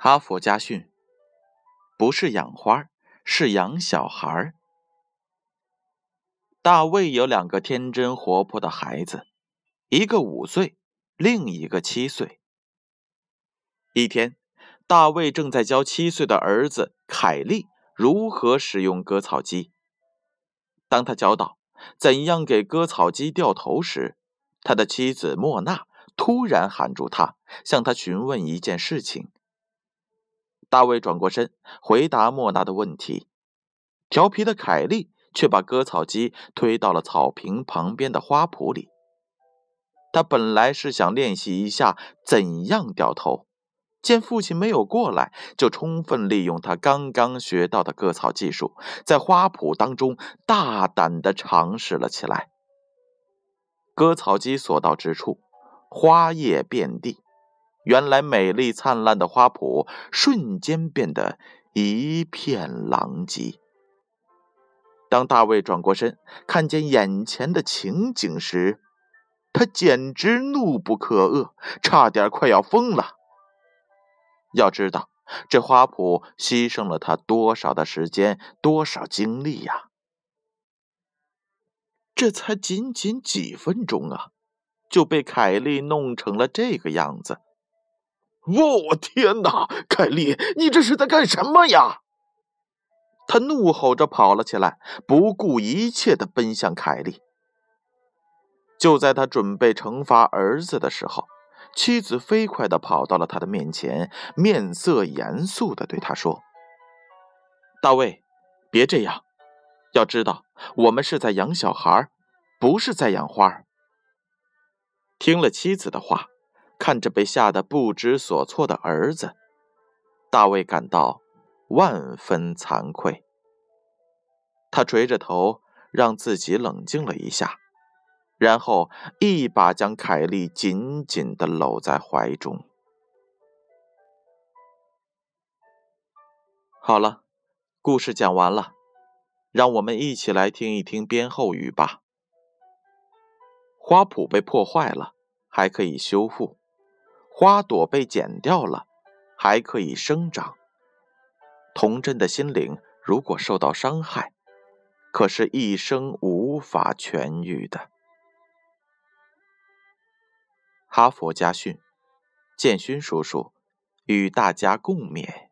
哈佛家训：不是养花，是养小孩。大卫有两个天真活泼的孩子，一个五岁，另一个七岁。一天，大卫正在教七岁的儿子凯利如何使用割草机。当他教导怎样给割草机掉头时，他的妻子莫娜突然喊住他，向他询问一件事情。大卫转过身回答莫娜的问题，调皮的凯莉却把割草机推到了草坪旁边的花圃里。他本来是想练习一下怎样掉头，见父亲没有过来，就充分利用他刚刚学到的割草技术，在花圃当中大胆地尝试了起来。割草机所到之处，花叶遍地。原来美丽灿烂的花圃瞬间变得一片狼藉。当大卫转过身看见眼前的情景时，他简直怒不可遏，差点快要疯了。要知道，这花圃牺牲了他多少的时间，多少精力呀！这才仅仅几分钟啊，就被凯莉弄成了这个样子。我天哪，凯莉，你这是在干什么呀？他怒吼着跑了起来，不顾一切的奔向凯莉。就在他准备惩罚儿子的时候，妻子飞快的跑到了他的面前，面色严肃的对他说：“大卫，别这样，要知道我们是在养小孩，不是在养花。”听了妻子的话。看着被吓得不知所措的儿子，大卫感到万分惭愧。他垂着头，让自己冷静了一下，然后一把将凯莉紧紧地搂在怀中。好了，故事讲完了，让我们一起来听一听编后语吧。花圃被破坏了，还可以修复。花朵被剪掉了，还可以生长。童真的心灵如果受到伤害，可是一生无法痊愈的。哈佛家训，建勋叔叔与大家共勉。